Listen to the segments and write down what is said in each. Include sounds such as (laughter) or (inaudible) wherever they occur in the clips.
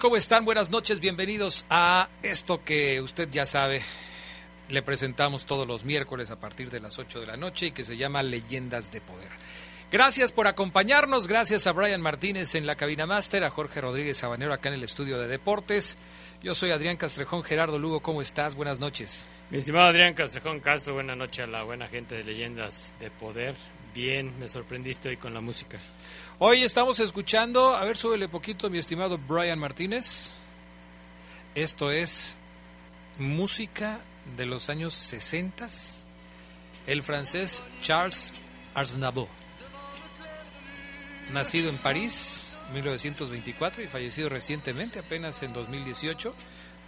¿Cómo están? Buenas noches, bienvenidos a esto que usted ya sabe. Le presentamos todos los miércoles a partir de las 8 de la noche y que se llama Leyendas de Poder. Gracias por acompañarnos, gracias a Brian Martínez en la cabina máster, a Jorge Rodríguez Sabanero acá en el estudio de deportes. Yo soy Adrián Castrejón, Gerardo Lugo, ¿cómo estás? Buenas noches. Mi estimado Adrián Castrejón Castro, buena noche a la buena gente de Leyendas de Poder. Bien, me sorprendiste hoy con la música. Hoy estamos escuchando, a ver, súbele poquito, mi estimado Brian Martínez. Esto es música de los años 60, el francés Charles Aznavour, nacido en París, 1924 y fallecido recientemente, apenas en 2018,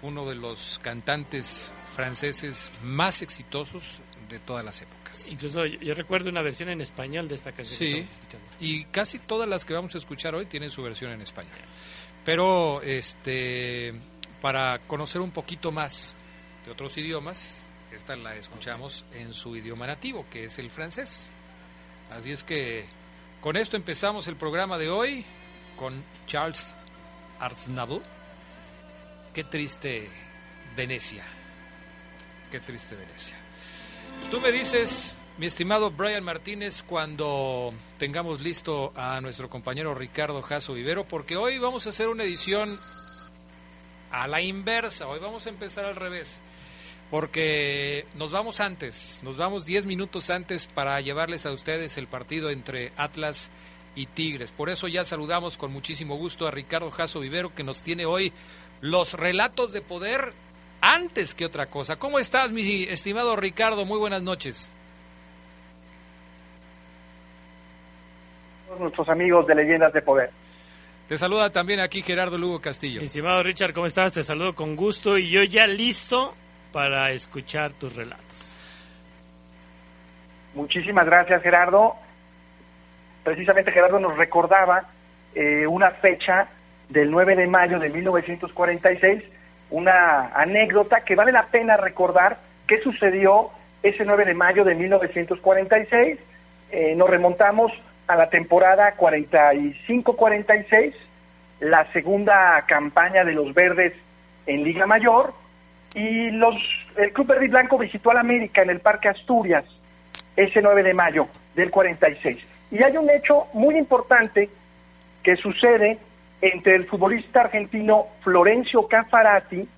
uno de los cantantes franceses más exitosos de todas las épocas. Incluso yo, yo recuerdo una versión en español de esta canción. Sí, y casi todas las que vamos a escuchar hoy tienen su versión en español. Pero este para conocer un poquito más de otros idiomas, esta la escuchamos en su idioma nativo, que es el francés. Así es que con esto empezamos el programa de hoy con Charles Aznavour. Qué triste Venecia. Qué triste Venecia. Tú me dices, mi estimado Brian Martínez, cuando tengamos listo a nuestro compañero Ricardo Jasso Vivero, porque hoy vamos a hacer una edición a la inversa, hoy vamos a empezar al revés, porque nos vamos antes, nos vamos 10 minutos antes para llevarles a ustedes el partido entre Atlas y Tigres. Por eso ya saludamos con muchísimo gusto a Ricardo Jasso Vivero, que nos tiene hoy los relatos de poder antes que otra cosa. ¿Cómo estás, mi estimado Ricardo? Muy buenas noches. nuestros amigos de Leyendas de Poder. Te saluda también aquí Gerardo Lugo Castillo. Mi estimado Richard, ¿cómo estás? Te saludo con gusto y yo ya listo para escuchar tus relatos. Muchísimas gracias, Gerardo. Precisamente Gerardo nos recordaba eh, una fecha del 9 de mayo de 1946, una anécdota que vale la pena recordar qué sucedió ese 9 de mayo de 1946. Eh, nos remontamos a la temporada 45-46, la segunda campaña de los Verdes en Liga Mayor, y los el Club Verde y Blanco visitó al América en el Parque Asturias ese 9 de mayo del 46. Y hay un hecho muy importante que sucede entre el futbolista argentino Florencio Caffarati,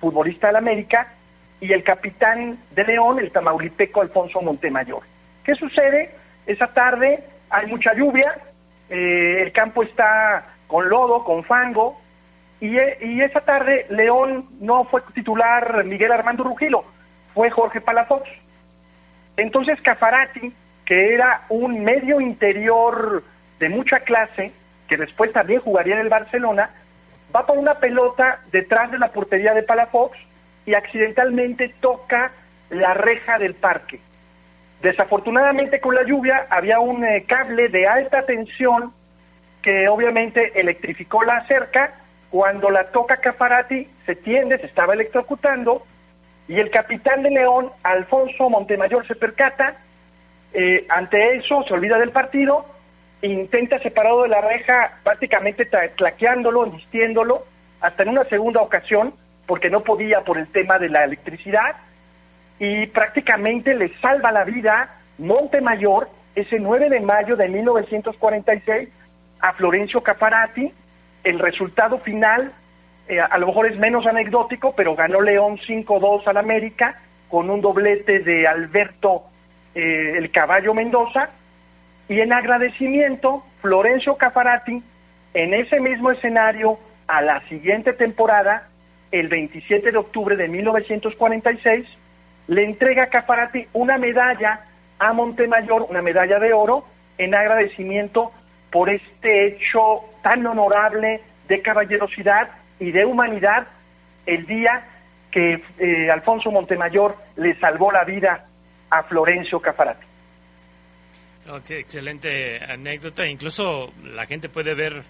futbolista del América, y el capitán de León, el tamaulipeco Alfonso Montemayor. ¿Qué sucede? Esa tarde hay mucha lluvia, eh, el campo está con lodo, con fango, y, e- y esa tarde León no fue titular Miguel Armando Rugilo, fue Jorge Palafox. Entonces Cafarati, que era un medio interior de mucha clase, que después también jugaría en el Barcelona, va por una pelota detrás de la portería de Palafox y accidentalmente toca la reja del parque. Desafortunadamente con la lluvia había un eh, cable de alta tensión que obviamente electrificó la cerca. Cuando la toca Cafarati se tiende, se estaba electrocutando y el capitán de León, Alfonso Montemayor, se percata. Eh, ante eso se olvida del partido, intenta separado de la reja, prácticamente claqueándolo, embistiéndolo, hasta en una segunda ocasión, porque no podía por el tema de la electricidad y prácticamente le salva la vida Montemayor ese 9 de mayo de 1946 a Florencio Caparati. El resultado final eh, a lo mejor es menos anecdótico, pero ganó León 5-2 al América con un doblete de Alberto eh, el Caballo Mendoza. Y en agradecimiento, Florencio Caparati, en ese mismo escenario, a la siguiente temporada, el 27 de octubre de 1946, le entrega a Caparati una medalla a Montemayor, una medalla de oro, en agradecimiento por este hecho tan honorable de caballerosidad y de humanidad el día que eh, Alfonso Montemayor le salvó la vida a Florencio Cafarati. Excelente anécdota. Incluso la gente puede ver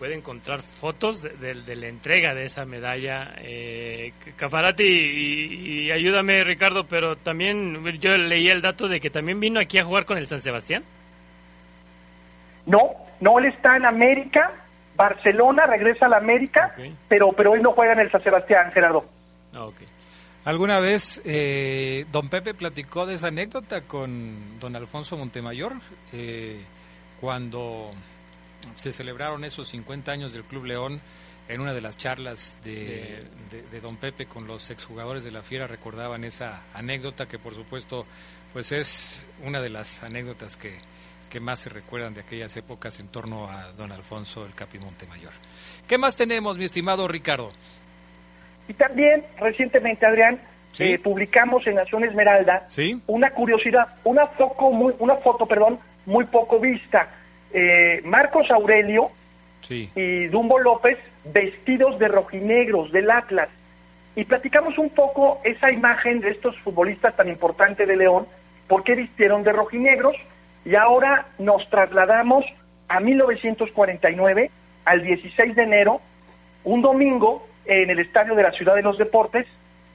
puede encontrar fotos de, la entrega de esa medalla. Eh, Cafarati, y, ayúdame Ricardo, pero también yo leí el dato de que también vino aquí a jugar con el San Sebastián. No, no, él está en América, Barcelona, regresa a la América, pero, pero él no juega en el San Sebastián, Gerardo. Ah, ¿Alguna vez eh, don Pepe platicó de esa anécdota con don Alfonso Montemayor? Eh, cuando se celebraron esos 50 años del Club León en una de las charlas de, Don Pepe con los exjugadores de la Fiera recordaban esa anécdota que por supuesto pues es una de las anécdotas que, que más se recuerdan de aquellas épocas en torno a Don Alfonso el Capi Montemayor. ¿Qué más tenemos, mi estimado Ricardo? Y también recientemente, Adrián, eh, publicamos en Nación Esmeralda una curiosidad, una foto muy, una foto, perdón, muy poco vista. Eh, Marcos Aurelio y Dumbo López vestidos de rojinegros del Atlas. Y platicamos un poco esa imagen de estos futbolistas tan importantes de León, por qué vistieron de rojinegros, y ahora nos trasladamos a 1949, al 16 de enero, un domingo, en el Estadio de la Ciudad de los Deportes,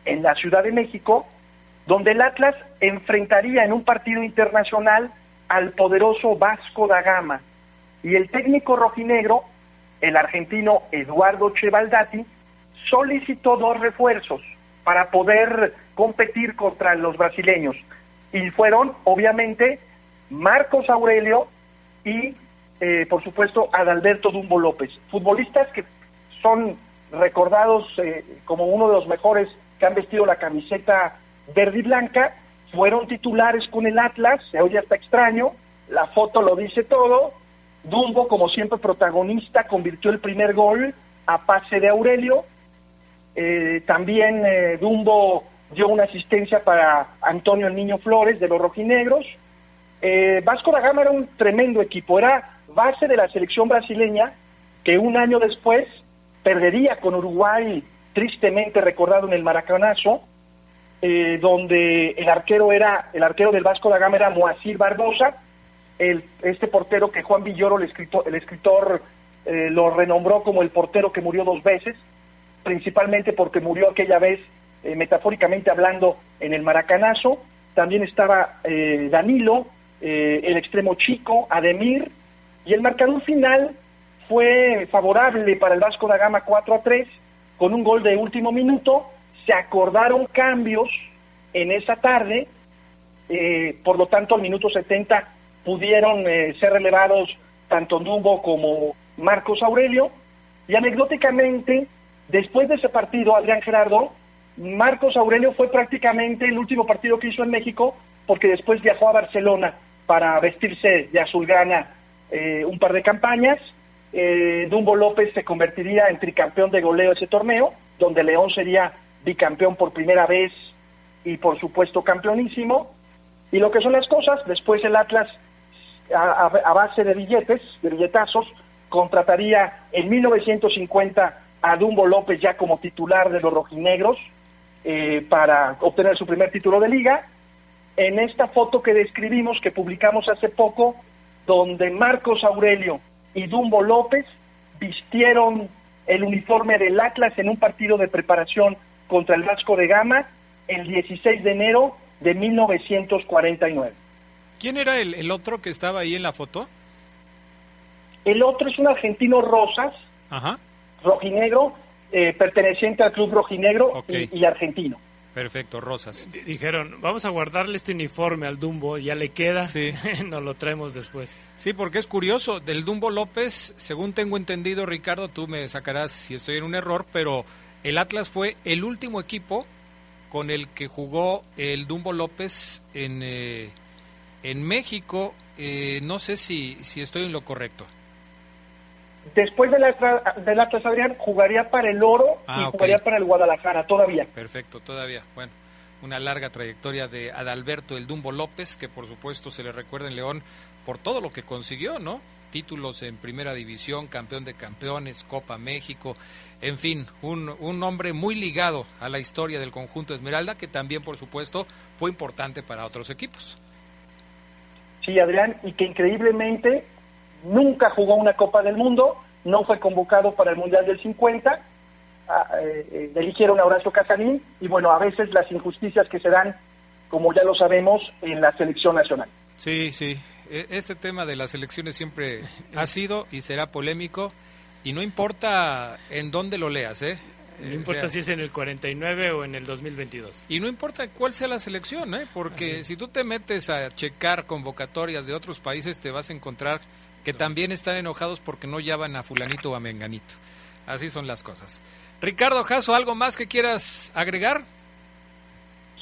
en la Ciudad de México, donde el Atlas enfrentaría en un partido internacional al poderoso Vasco da Gama. Y el técnico rojinegro, el argentino Eduardo Chevaldati, solicitó dos refuerzos para poder competir contra los brasileños. Y fueron, obviamente, Marcos Aurelio y, eh, por supuesto, Adalberto Dumbo López, futbolistas que son recordados eh, como uno de los mejores que han vestido la camiseta verde y blanca fueron titulares con el Atlas, se oye hasta extraño, la foto lo dice todo, Dumbo como siempre protagonista convirtió el primer gol a pase de Aurelio, eh, también eh, Dumbo dio una asistencia para Antonio el Niño Flores de los rojinegros, eh, Vasco da Gama era un tremendo equipo, era base de la selección brasileña que un año después perdería con Uruguay tristemente recordado en el Maracanazo, eh, donde el arquero era, el arquero del Vasco da Gama era Moacir Barbosa, el, este portero que Juan Villoro, el escritor, el escritor eh, lo renombró como el portero que murió dos veces, principalmente porque murió aquella vez, eh, metafóricamente hablando, en el Maracanazo. También estaba Danilo, el extremo chico, Ademir, y el marcador final fue favorable para el Vasco da Gama 4 a 3, con un gol de último minuto, se acordaron cambios en esa tarde, eh, por lo tanto al minuto 70 pudieron eh, ser relevados tanto Dumbo como Marcos Aurelio, y anecdóticamente, después de ese partido, Adrián Gerardo, Marcos Aurelio fue prácticamente el último partido que hizo en México, porque después viajó a Barcelona para vestirse de azulgrana eh, un par de campañas. Dumbo López se convertiría en tricampeón de goleo ese torneo, donde León sería bicampeón por primera vez y por supuesto campeonísimo. Y lo que son las cosas, después el Atlas, a, base de billetes, de billetazos, contrataría en 1950 a Dumbo López ya como titular de los rojinegros eh, para obtener su primer título de liga. En esta foto que describimos, que publicamos hace poco, donde Marcos Aurelio y Dumbo López vistieron el uniforme del Atlas en un partido de preparación contra el Vasco de Gama el 16 de enero de 1949. ¿Quién era el, el otro que estaba ahí en la foto? El otro es un argentino Rosas, Ajá. rojinegro, eh, perteneciente al club rojinegro y argentino. Perfecto, Rosas. D- Dijeron, vamos a guardarle este uniforme al Dumbo, ya le queda, Sí. (laughs) nos lo traemos después. Sí, porque es curioso, del Dumbo López, según tengo entendido, Ricardo, tú me sacarás si estoy en un error, pero el Atlas fue el último equipo con el que jugó el Dumbo López en, eh, en México. Eh, no sé si, si estoy en lo correcto. Después del Atlas, del Atlas Adrián, jugaría para el Oro Ah, y ok. jugaría para el Guadalajara todavía. Perfecto, todavía. Bueno, una larga trayectoria de Adalberto el Dumbo López, que por supuesto se le recuerda en León por todo lo que consiguió, ¿no? Títulos en Primera División, campeón de campeones, Copa México, en fin, un, un hombre muy ligado a la historia del conjunto Esmeralda, que también por supuesto fue importante para otros equipos. Sí, Adrián, y que increíblemente nunca jugó una Copa del Mundo, no fue convocado para el Mundial del 50, ah, eh, eh, eligieron a Horacio Casarín, y bueno, a veces las injusticias que se dan, como ya lo sabemos, en la selección nacional. Sí, sí. E- Este tema de las elecciones siempre ha (laughs) sido y será polémico y no importa en dónde lo leas, ¿eh? No Eh, importa o sea, si es en el 49 o en el 2022. Y no importa cuál sea la selección, ¿eh? Porque si tú te metes a checar convocatorias de otros países te vas a encontrar que también están enojados porque no llaman a fulanito o a menganito. Así son las cosas. Ricardo Jasso, ¿algo más que quieras agregar?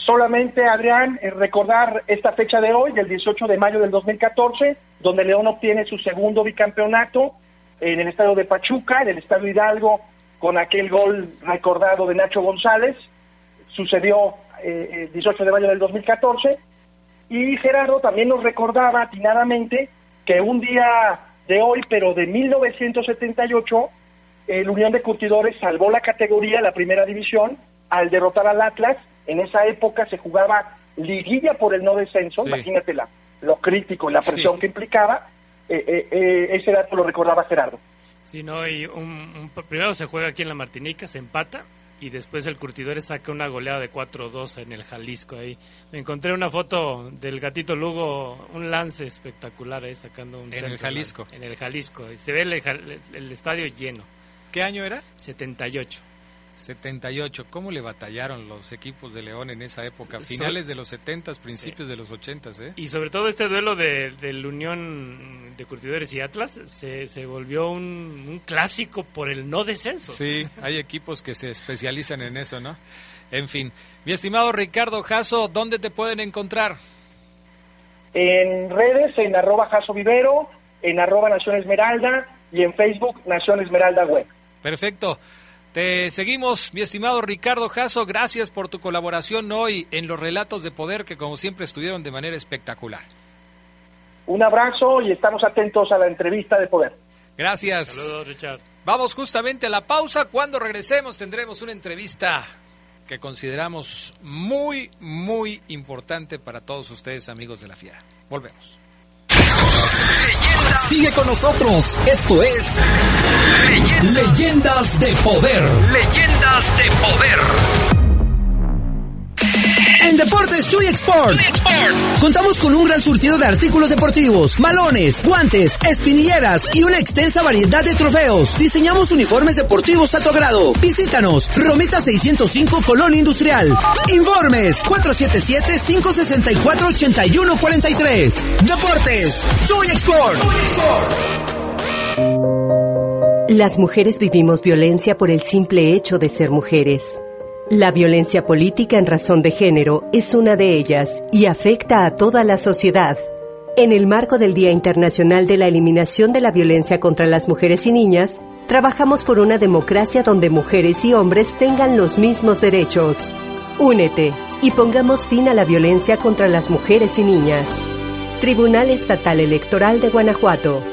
Solamente, Adrián, eh, recordar esta fecha de hoy, del 18 de mayo del 2014, donde León obtiene su segundo bicampeonato en el estadio de Pachuca, en el estadio Hidalgo, con aquel gol recordado de Nacho González. Sucedió eh, el 18 de mayo del 2014. Y Gerardo también nos recordaba atinadamente que un día de hoy, pero de 1978, el Unión de Curtidores salvó la categoría, la primera división, al derrotar al Atlas. En esa época se jugaba liguilla por el no descenso, Sí. imagínate la, lo crítico, la Sí. presión que implicaba. Eh, eh, eh, ese dato lo recordaba Gerardo. Sí, no, y un, un- primero se juega aquí en la Martinica, se empata y después el Curtidores saca una goleada de 4-2 en el Jalisco ahí. Me encontré una foto del gatito Lugo, un lance espectacular ahí sacando un En el centro, Jalisco. En el Jalisco, y se ve el, el- el estadio lleno, ¿Qué año era? 78. 78. ¿Cómo le batallaron los equipos de León en esa época? Finales de los 70, principios de los 80, ¿eh? Y sobre todo este duelo de, del Unión de Curtidores y Atlas se, se volvió un, un clásico por el no descenso. Sí, hay equipos que se especializan en eso, ¿no? En fin, mi estimado Ricardo Jasso, ¿dónde te pueden encontrar? En redes, en arroba Jaso Vivero, en arroba Nación Esmeralda y en Facebook Nación Esmeralda Web. Perfecto. Te seguimos, mi estimado Ricardo Jasso. Gracias por tu colaboración hoy en los relatos de poder que como siempre estuvieron de manera espectacular. Un abrazo y estamos atentos a la entrevista de poder. Gracias. Saludos, Richard. Vamos justamente a la pausa. Cuando regresemos tendremos una entrevista que consideramos muy, muy importante para todos ustedes, amigos de la Fiera. Volvemos. Sigue con nosotros. Esto es Leyendas de Poder. Leyendas de poder. En Deportes Chuy Export. Contamos con un gran surtido de artículos deportivos, malones, guantes, espinilleras y una extensa variedad de trofeos. Diseñamos uniformes deportivos a tu agrado. Visítanos, Romita 605 Colón Industrial. Informes 477-564-8143. Deportes Chuy Export. Las mujeres vivimos violencia por el simple hecho de ser mujeres. La violencia política en razón de género es una de ellas y afecta a toda la sociedad. En el marco del Día Internacional de la Eliminación de la Violencia contra las Mujeres y Niñas, trabajamos por una democracia donde mujeres y hombres tengan los mismos derechos. Únete y pongamos fin a la violencia contra las mujeres y niñas. Tribunal Estatal Electoral de Guanajuato.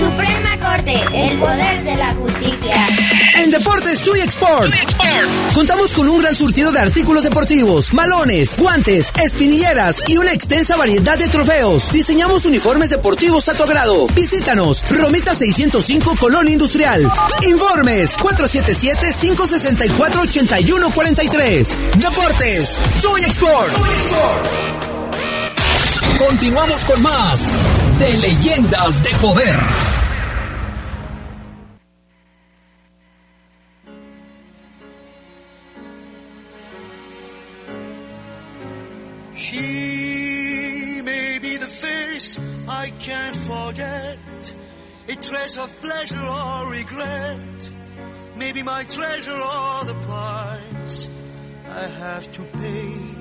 Suprema Corte, el poder de la justicia. En Deportes Chuy Export. Contamos con un gran surtido de artículos deportivos, malones, guantes, espinilleras y una extensa variedad de trofeos. Diseñamos uniformes deportivos a tu agrado. Visítanos, Romita 605 Colón Industrial. Informes 477-564-8143. Deportes Chuy Export. Continuamos con más de Leyendas de Poder. He may be the face I can't forget, a trace of pleasure or regret, maybe my treasure or the price I have to pay.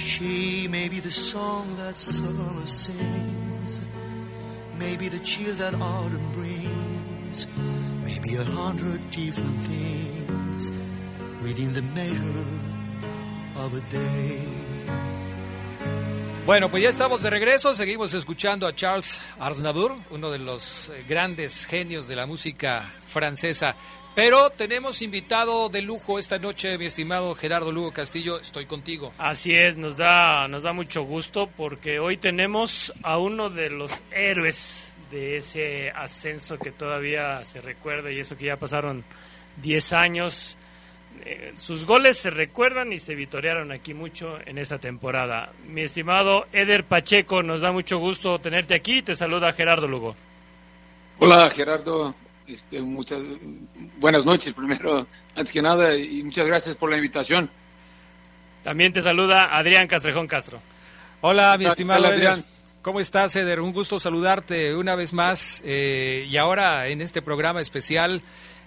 She may be the song that summer sings, maybe the chill that autumn brings, maybe a hundred different things within the measure of a day. Bueno, pues ya estamos de regreso, seguimos escuchando a Charles Aznavour, uno de los eh, grandes genios de la música francesa. Pero tenemos invitado de lujo esta noche, mi estimado Gerardo Lugo Castillo, estoy contigo. Así es, nos da, nos da mucho gusto porque hoy tenemos a uno de los héroes de ese ascenso que todavía se recuerda y eso que ya pasaron 10 años. Eh, sus goles se recuerdan y se vitorearon aquí mucho en esa temporada. Mi estimado Eder Pacheco, nos da mucho gusto tenerte aquí. Te saluda Gerardo Lugo. Hola Gerardo, este, muchas buenas noches primero, antes que nada, y muchas gracias por la invitación. También te saluda Adrián Castrejón Castro. Hola, mi estimado. Adrián. ¿Cómo estás, Eder? Un gusto saludarte una vez más eh, y ahora en este programa especial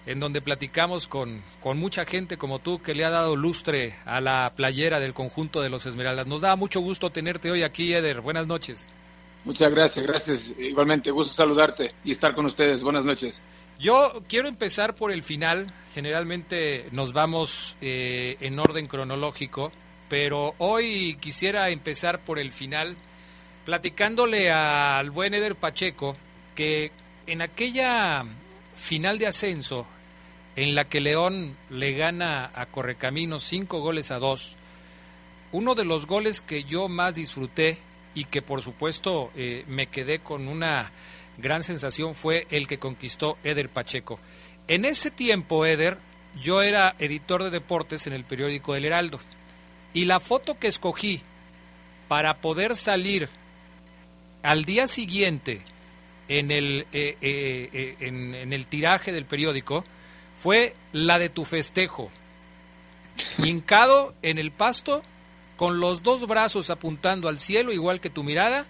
en donde platicamos con, con mucha gente como tú que le ha dado lustre a la playera del conjunto de los Esmeraldas. Nos da mucho gusto tenerte hoy aquí, Eder. Buenas noches. Muchas gracias, gracias. Igualmente, gusto saludarte y estar con ustedes. Buenas noches. Yo quiero empezar por el final. Generalmente nos vamos eh, en orden cronológico, pero hoy quisiera empezar por el final, platicándole al buen Eder Pacheco que en aquella final de ascenso en la que León le gana a Correcaminos cinco goles a dos, uno de los goles que yo más disfruté y que por supuesto eh, me quedé con una gran sensación fue el que conquistó Eder Pacheco. En ese tiempo, Eder, yo era editor de deportes en el periódico El Heraldo y la foto que escogí para poder salir al día siguiente en el, eh, eh, eh, en, en el tiraje del periódico fue la de tu festejo, hincado en el pasto con los dos brazos apuntando al cielo, igual que tu mirada,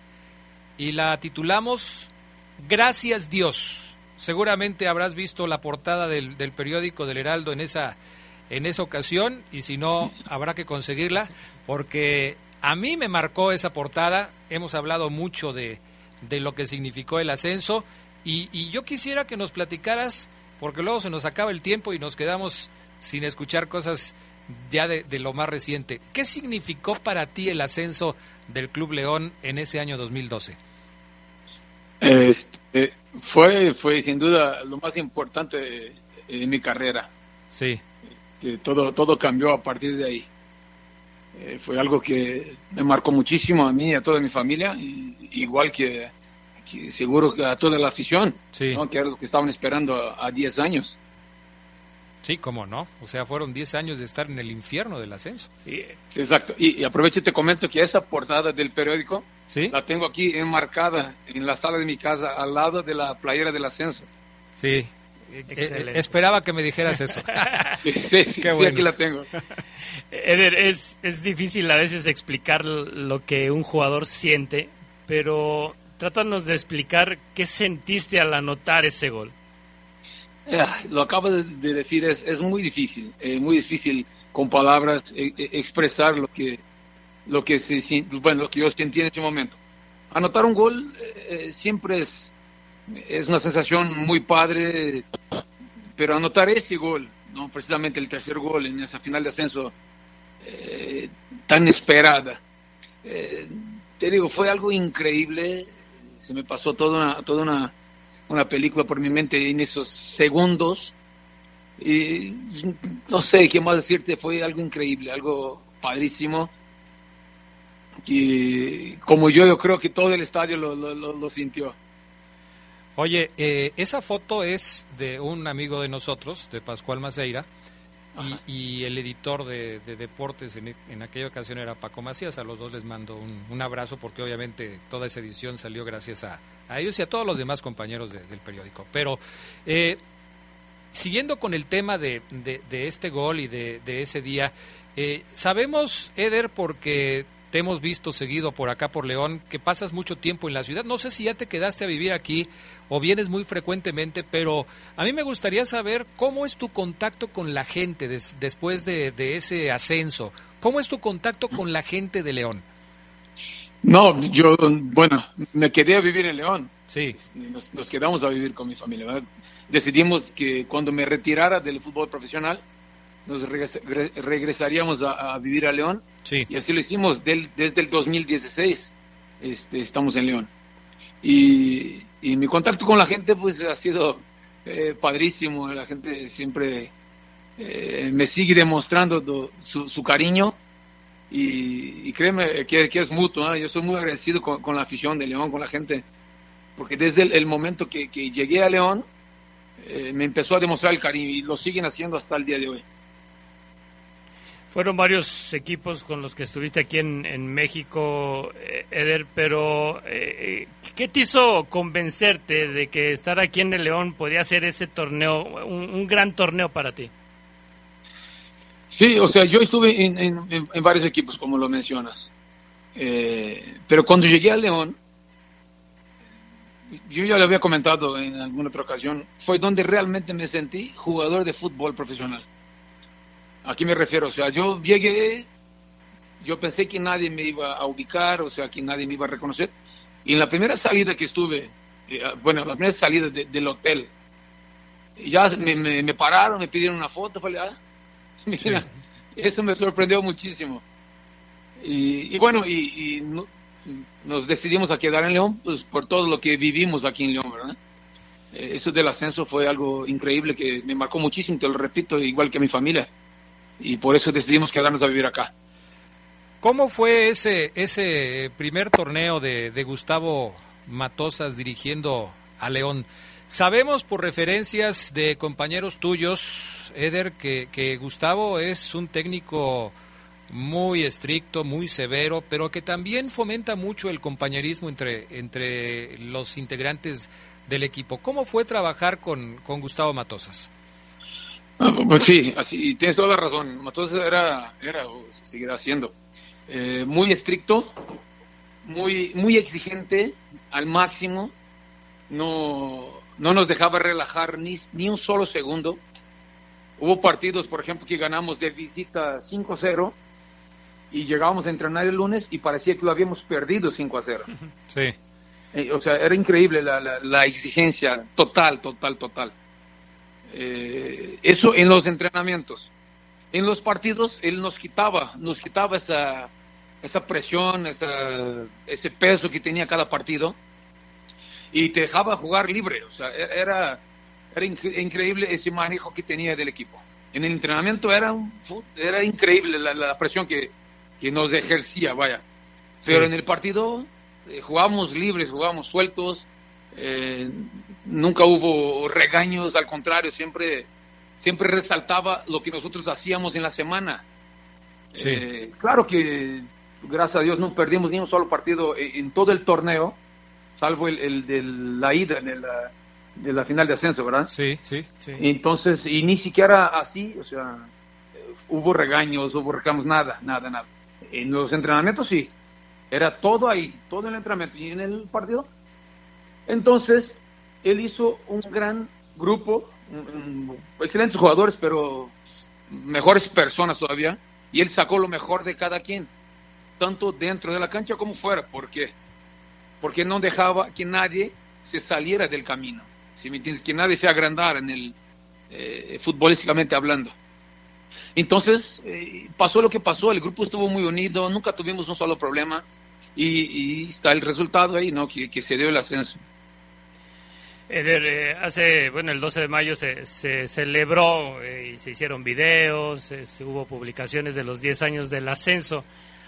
y la titulamos Gracias Dios. Seguramente habrás visto la portada del, del periódico del Heraldo en esa, en esa ocasión, y si no, habrá que conseguirla, porque a mí me marcó esa portada, hemos hablado mucho de, de lo que significó el ascenso, y, y yo quisiera que nos platicaras, porque luego se nos acaba el tiempo y nos quedamos sin escuchar cosas ya de, de, lo más reciente. ¿Qué significó para ti el ascenso del Club León en ese año 2012? Este, fue, fue sin duda lo más importante en mi carrera. Sí. Este, todo, todo cambió a partir de ahí. Eh, fue algo que me marcó muchísimo a mí y a toda mi familia, y, igual que, que, seguro que a toda la afición, sí. ¿no? que era lo que estaban esperando a 10 años. Sí, cómo no. O sea, fueron 10 años de estar en el infierno del ascenso. Sí, sí exacto. Y, y, aprovecho y te comento que esa portada del periódico ¿Sí? la tengo aquí enmarcada en la sala de mi casa, al lado de la playera del ascenso. Sí. Eh, esperaba que me dijeras eso. (laughs) sí, sí, sí, (laughs) bueno. aquí la tengo. Eder, es, es difícil a veces explicar lo que un jugador siente, pero trátanos de explicar qué sentiste al anotar ese gol. Lo acabo de decir, es, es muy difícil, eh, muy difícil con palabras eh, eh, expresar lo que, lo que se, bueno, lo que yo sentí en ese momento. Anotar un gol siempre es, es una sensación muy padre, pero anotar ese gol, no precisamente el tercer gol en esa final de ascenso tan esperada, te digo, fue algo increíble, se me pasó toda una, toda una una película por mi mente en esos segundos. Y no sé qué más decirte, fue algo increíble, algo padrísimo. Y como yo, yo creo que todo el estadio lo, lo, sintió. Oye, eh, esa foto es de un amigo de nosotros, de Pascual Maceira, y, el editor de, deportes en, aquella ocasión era Paco Macías. A los dos les mando un, abrazo porque obviamente toda esa edición salió gracias a, ellos y a todos los demás compañeros del periódico. Pero eh, siguiendo con el tema de, este gol y de, ese día, eh, sabemos, Eder, porque te hemos visto seguido por acá por León, que pasas mucho tiempo en la ciudad. No sé si ya te quedaste a vivir aquí o vienes muy frecuentemente, pero a mí me gustaría saber cómo es tu contacto con la gente después de, ese ascenso. ¿Cómo es tu contacto con la gente de León? No, yo, bueno, me quedé a vivir en León. Sí. Nos, quedamos a vivir con mi familia. Decidimos que cuando me retirara del fútbol profesional, nos regresaríamos a, vivir a León. Y así lo hicimos desde el 2016. Este, estamos en León. Y, mi contacto con la gente pues ha sido eh, padrísimo. La gente siempre eh, me sigue demostrando su, cariño. Y, créeme que, es mutuo. ¿eh? Yo soy muy agradecido con, la afición de León, con la gente. Porque desde el, momento que, que, llegué a León, me empezó a demostrar el cariño y lo siguen haciendo hasta el día de hoy. Fueron varios equipos con los que estuviste aquí en, México, eh, Eder, pero eh, ¿qué te hizo convencerte de que estar aquí en el León podía ser ese torneo, un, gran torneo para ti? Sí, o sea, yo estuve en, varios equipos, como lo mencionas, eh, pero cuando llegué a León, yo ya lo había comentado en alguna otra ocasión, fue donde realmente me sentí jugador de fútbol profesional Aquí me refiero? O sea, yo llegué, yo pensé que nadie me iba a ubicar, o sea, que nadie me iba a reconocer. Y en la primera salida que estuve, eh, bueno, la primera salida del hotel, ya me, pararon, me pidieron una foto, fue, ah, (laughs) mira, eso me sorprendió muchísimo. Y, bueno, y, nos decidimos a quedar en León pues, por todo lo que vivimos aquí en León, ¿verdad? Eh, eso del ascenso fue algo increíble que me marcó muchísimo, te lo repito, igual que a mi familia y por eso decidimos quedarnos a vivir acá. ¿Cómo fue ese, ese primer torneo de, Gustavo Matosas dirigiendo a León? Sabemos por referencias de compañeros tuyos, Eder, que, que Gustavo es un técnico muy estricto, muy severo, pero que también fomenta mucho el compañerismo entre, entre los integrantes del equipo. ¿Cómo fue trabajar con, con Gustavo Matosas? Ah, (laughs) pues sí, así tienes toda la razón. Entonces era, era o seguirá siendo eh, muy estricto, muy, muy exigente al máximo. No, no nos dejaba relajar ni, ni un solo segundo. Hubo partidos, por ejemplo, que ganamos de visita 5-0 y llegábamos a entrenar el lunes y parecía que lo habíamos perdido 5-0. Sí. Eh, o sea, era increíble la, la, la exigencia total, total, total. Eh, eso en los entrenamientos. En los partidos él nos quitaba, nos quitaba esa, esa presión, ese peso que tenía cada partido y te dejaba jugar libre. O sea, e-, era, era increíble ese manejo que tenía del equipo. En el entrenamiento era, era increíble la, presión que, que, nos ejercía, vaya. Pero en el partido eh, jugábamos libres, jugábamos sueltos, eh, nunca hubo regaños, al contrario, siempre, siempre resaltaba lo que nosotros hacíamos en la semana. Eh, claro que, gracias a Dios, no perdimos ni un solo partido en, todo el torneo, salvo el, de la ida de la, de la final de ascenso, ¿verdad? Sí, sí, Entonces, y ni siquiera así, o sea, hubo regaños, hubo reclamos, nada, nada, nada. En los entrenamientos sí, era todo ahí, todo el entrenamiento. Y en el partido entonces, él hizo un gran grupo, excelentes jugadores, pero mejores personas todavía, y él sacó lo mejor de cada quien, tanto dentro de la cancha como fuera. ¿Por qué? Porque no dejaba que nadie se saliera del camino, si me entiendes, que nadie se agrandara en el eh, futbolísticamente hablando. Entonces, eh, pasó lo que pasó, el grupo estuvo muy unido, nunca tuvimos un solo problema y, y está el resultado ahí, ¿no? Que, que se dio el ascenso. Eder, eh, hace, bueno, el 12 de mayo se, se celebró eh, y se hicieron videos, eh, se hubo publicaciones de los 10 años del ascenso.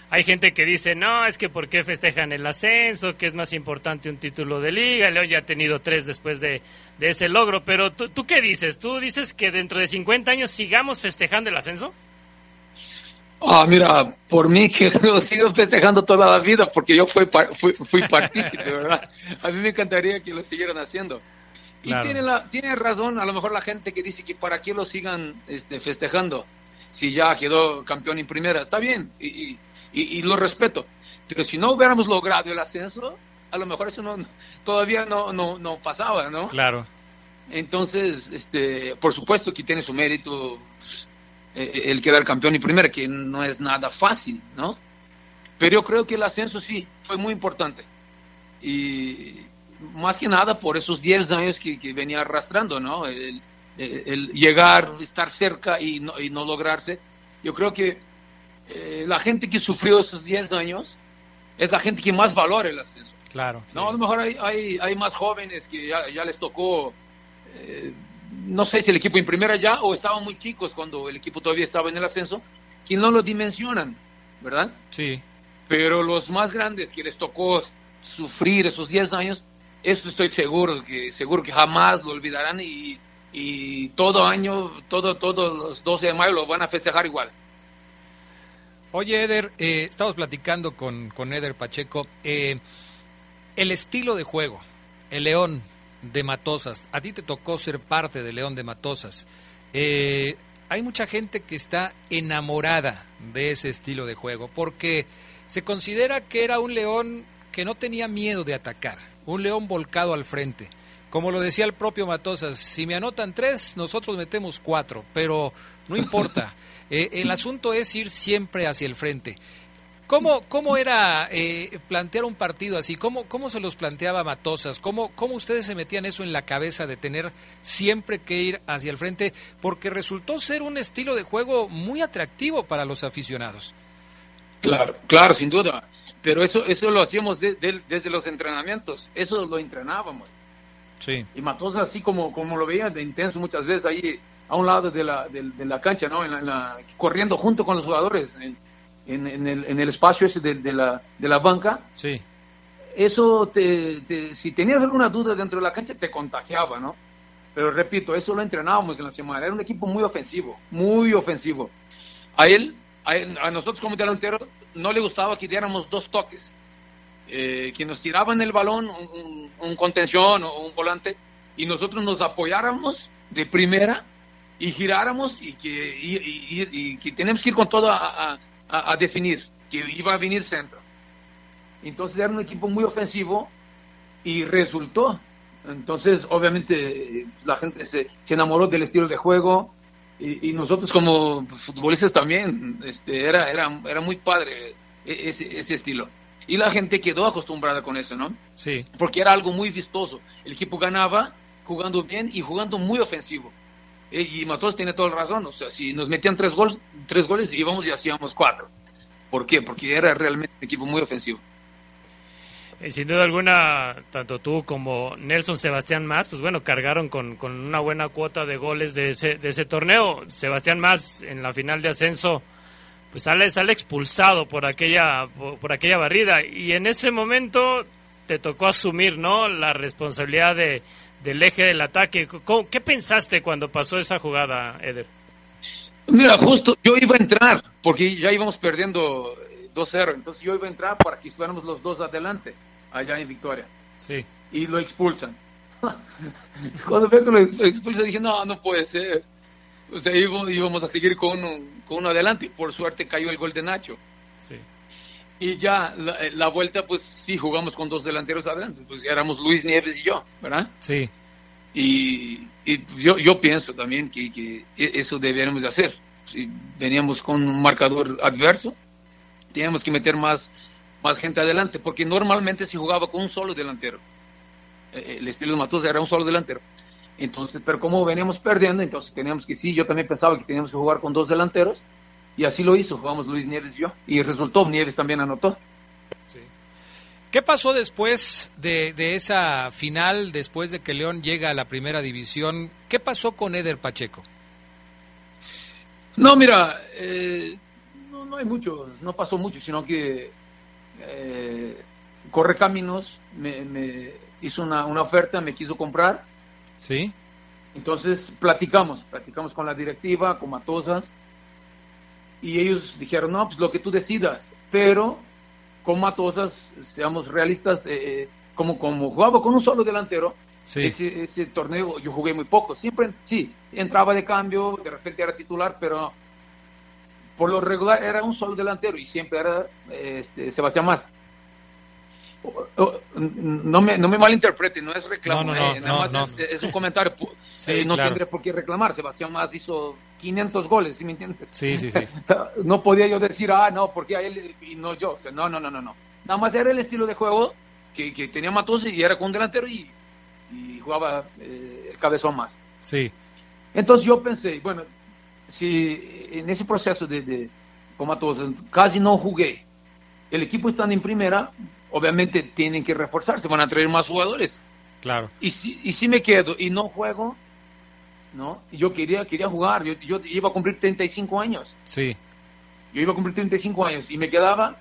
Hay gente que dice, no, es que ¿por qué festejan el ascenso? Que es más importante un título de liga. León ya ha tenido tres después de, de ese logro. Pero ¿tú, ¿tú qué dices? ¿Tú dices que dentro de 50 años sigamos festejando el ascenso? Ah, mira, por mí que (laughs) lo sigo festejando toda la vida porque yo fui, fui, fui partícipe, ¿verdad? A mí me encantaría que lo siguieran haciendo. Claro. Y tiene, la, tiene razón, a lo mejor la gente que dice que para qué lo sigan este, festejando si ya quedó campeón en primera. Está bien, y, y, y, lo respeto. Pero si no hubiéramos logrado el ascenso, a lo mejor eso no, todavía no, no, no pasaba, ¿no? Claro. Entonces, este, por supuesto que tiene su mérito eh, el quedar campeón y primera, que no es nada fácil, ¿no? Pero yo creo que el ascenso sí fue muy importante. Y más que nada por esos 10 años que, que, venía arrastrando, ¿no? El, el, el, llegar, estar cerca y no, y no lograrse. Yo creo que eh, la gente que sufrió esos 10 años es la gente que más valora el ascenso. Claro. No, sí. a lo mejor hay, hay, hay, más jóvenes que ya, ya les tocó eh, no sé si el equipo en primera ya o estaban muy chicos cuando el equipo todavía estaba en el ascenso, que no lo dimensionan, ¿verdad? Sí. Pero los más grandes que les tocó sufrir esos 10 años, eso estoy seguro que seguro que jamás lo olvidarán y, y todo año, todo, todos los 12 de mayo lo van a festejar igual. Oye, Eder, eh, estamos platicando con, con Eder Pacheco. Eh, el estilo de juego, el León, de Matosas. A ti te tocó ser parte de León de Matosas. Eh, hay mucha gente que está enamorada de ese estilo de juego porque se considera que era un león que no tenía miedo de atacar, un león volcado al frente. Como lo decía el propio Matosas, si me anotan tres, nosotros metemos cuatro, pero no importa. (laughs) Eh, el asunto es ir siempre hacia el frente. ¿Cómo, cómo era eh, plantear un partido así? ¿Cómo, ¿Cómo se los planteaba Matosas? ¿Cómo, ¿Cómo ustedes se metían eso en la cabeza de tener siempre que ir hacia el frente? Porque resultó ser un estilo de juego muy atractivo para los aficionados. Claro, claro, sin duda. Pero eso, eso lo hacíamos de, de, desde los entrenamientos. Eso lo entrenábamos. Sí. Y Matosas, así como, como lo veía de intenso muchas veces ahí a un lado de la, de, de la cancha, ¿no? En la, en la, corriendo junto con los jugadores. En, en, en, el, en, el, espacio ese de, de, la, de la banca, sí. eso, te, te, si tenías alguna duda dentro de la cancha, te contagiaba, ¿no? Pero repito, eso lo entrenábamos en la semana. Era un equipo muy ofensivo, muy ofensivo. A él, a, él, a nosotros como delantero, no le gustaba que diéramos dos toques. Eh, que nos tiraban el balón, un, un, contención o un volante, y nosotros nos apoyáramos de primera y giráramos y que, y, y, y que tenemos que ir con todo a, a a, a, definir que iba a venir centro. Entonces era un equipo muy ofensivo y resultó. Entonces, obviamente, la gente se, se enamoró del estilo de juego y, y nosotros como futbolistas también, este, era, era, era muy padre ese, ese estilo. Y la gente quedó acostumbrada con eso, ¿no? Sí. Porque era algo muy vistoso. El equipo ganaba jugando bien y jugando muy ofensivo. Y Matos tiene toda la razón, o sea, si nos metían tres goles, tres goles íbamos y hacíamos cuatro. ¿Por qué? Porque era realmente un equipo muy ofensivo. Eh, sin duda alguna, tanto tú como Nelson Sebastián Más, pues bueno, cargaron con, con una buena cuota de goles de ese, de ese torneo. Sebastián Más en la final de ascenso, pues sale, sale expulsado por aquella, por aquella barrida. Y en ese momento te tocó asumir, ¿no? La responsabilidad de, del eje del ataque. ¿Qué pensaste cuando pasó esa jugada, Eder? Mira, justo yo iba a entrar, porque ya íbamos perdiendo 2-0, entonces yo iba a entrar para que estuviéramos los dos adelante, allá en Victoria. Sí. Y lo expulsan. (laughs) cuando veo que lo expulsan dije, no, no puede ser. O sea, íbamos, íbamos a seguir con uno, con uno adelante. Por suerte cayó el gol de Nacho. Sí. Y ya la, la, vuelta, pues sí, jugamos con dos delanteros adelante. Pues éramos Luis Nieves y yo, ¿verdad? Sí. Y, y yo, yo pienso también que, que eso deberíamos de hacer. Si veníamos con un marcador adverso, teníamos que meter más, más gente adelante, porque normalmente se jugaba con un solo delantero. Eh, el estilo de Matos era un solo delantero. Entonces, pero como veníamos perdiendo, entonces teníamos que, sí, yo también pensaba que teníamos que jugar con dos delanteros, y así lo hizo, jugamos Luis Nieves y yo, y resultó, Nieves también anotó. ¿Qué pasó después de, de, esa final, después de que León llega a la primera división? ¿Qué pasó con Eder Pacheco? No, mira, eh, no, no, hay mucho, no pasó mucho, sino que eh, Correcaminos me, me hizo una, una, oferta, me quiso comprar. Sí. Entonces platicamos, platicamos con la directiva, con Matosas, y ellos dijeron, no, pues lo que tú decidas, pero con Matosas, seamos realistas, eh, como, como jugaba con un solo delantero, sí. ese, ese, torneo yo jugué muy poco. Siempre, sí, entraba de cambio, de repente era titular, pero por lo regular era un solo delantero y siempre era este, Sebastián Más. No me, no me malinterpreten, no es reclamo, no, no, eh, no, nada más es, es, un comentario. (laughs) sí, eh, no claro. tendré por qué reclamar. Sebastián Más hizo 500 goles, ¿sí me entiendes? Sí, sí, sí. (laughs) no podía yo decir, ah, no, porque a él y no yo. O sea, no, no, no, no, no. Nada más era el estilo de juego que, que tenía Matos y era con un delantero y, y jugaba eh, el cabezón más. Sí. Entonces yo pensé, bueno, si en ese proceso de, de con Matos casi no jugué, el equipo estando en primera, obviamente tienen que reforzarse, van a traer más jugadores. Claro. Y si, y si me quedo y no juego, ¿no? Yo quería, quería jugar, yo, yo iba a cumplir 35 años. Sí. Yo iba a cumplir 35 años y me quedaba,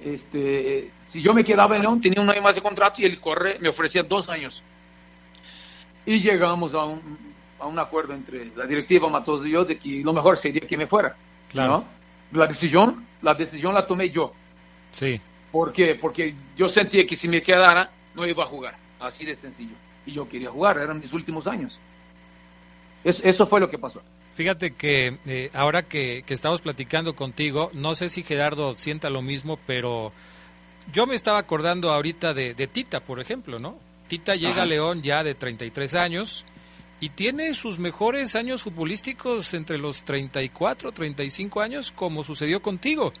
este, si yo me quedaba en León, tenía un año más de contrato y el corre me ofrecía dos años. Y llegamos a un, a un acuerdo entre la directiva Matos y yo de que lo mejor sería que me fuera. Claro. ¿no? La decisión, la decisión la tomé yo. Sí. ¿Por qué? Porque yo sentía que si me quedara no iba a jugar, así de sencillo. Y yo quería jugar, eran mis últimos años. Es, eso fue lo que pasó. Fíjate que eh, ahora que, que, estamos platicando contigo, no sé si Gerardo sienta lo mismo, pero yo me estaba acordando ahorita de, de Tita, por ejemplo, ¿no? Tita llega Ajá. a León ya de 33 años y tiene sus mejores años futbolísticos entre los 34, 35 años, como sucedió contigo.